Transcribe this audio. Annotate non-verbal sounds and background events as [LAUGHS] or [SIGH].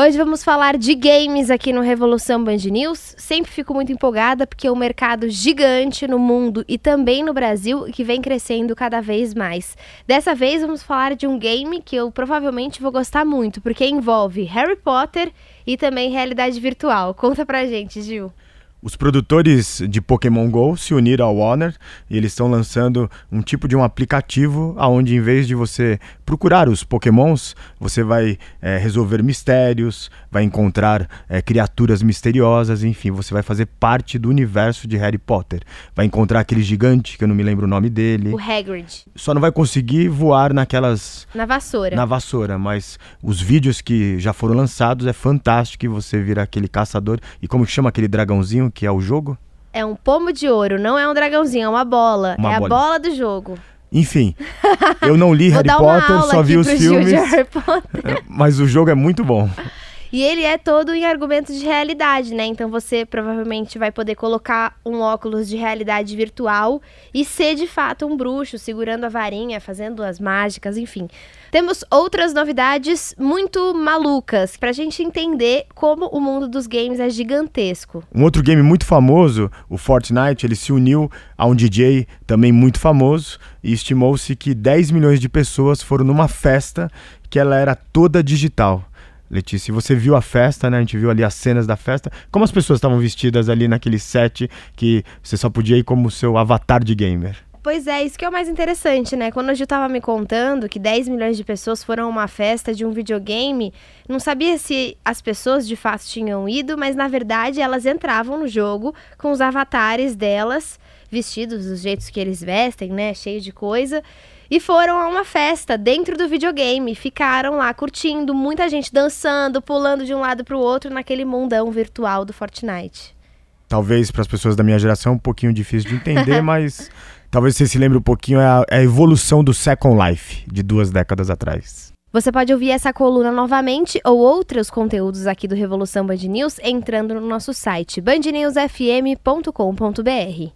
Hoje vamos falar de games aqui no Revolução Band News. Sempre fico muito empolgada porque é um mercado gigante no mundo e também no Brasil que vem crescendo cada vez mais. Dessa vez vamos falar de um game que eu provavelmente vou gostar muito, porque envolve Harry Potter e também realidade virtual. Conta pra gente, Gil. Os produtores de Pokémon Go se uniram ao Warner e eles estão lançando um tipo de um aplicativo onde, em vez de você procurar os Pokémons, você vai é, resolver mistérios, vai encontrar é, criaturas misteriosas, enfim, você vai fazer parte do universo de Harry Potter. Vai encontrar aquele gigante, que eu não me lembro o nome dele. O Hagrid. Só não vai conseguir voar naquelas. Na vassoura. Na vassoura, mas os vídeos que já foram lançados é fantástico que você vira aquele caçador. E como chama aquele dragãozinho? Que é o jogo? É um pomo de ouro, não é um dragãozinho, é uma bola. Uma é bola. a bola do jogo. Enfim, [LAUGHS] eu não li Harry Potter, só vi os filmes. Mas o jogo é muito bom. E ele é todo em argumentos de realidade, né? Então você provavelmente vai poder colocar um óculos de realidade virtual e ser de fato um bruxo, segurando a varinha, fazendo as mágicas, enfim. Temos outras novidades muito malucas pra gente entender como o mundo dos games é gigantesco. Um outro game muito famoso, o Fortnite, ele se uniu a um DJ também muito famoso e estimou-se que 10 milhões de pessoas foram numa festa que ela era toda digital. Letícia, você viu a festa, né? A gente viu ali as cenas da festa. Como as pessoas estavam vestidas ali naquele set que você só podia ir como seu avatar de gamer? Pois é, isso que é o mais interessante, né? Quando a Gil tava me contando que 10 milhões de pessoas foram a uma festa de um videogame, não sabia se as pessoas de fato tinham ido, mas na verdade elas entravam no jogo com os avatares delas, vestidos dos jeitos que eles vestem, né? Cheio de coisa e foram a uma festa dentro do videogame. Ficaram lá curtindo, muita gente dançando, pulando de um lado para o outro naquele mundão virtual do Fortnite. Talvez para as pessoas da minha geração um pouquinho difícil de entender, [LAUGHS] mas talvez você se lembre um pouquinho é a, é a evolução do Second Life de duas décadas atrás. Você pode ouvir essa coluna novamente ou outros conteúdos aqui do Revolução Band News entrando no nosso site bandnewsfm.com.br.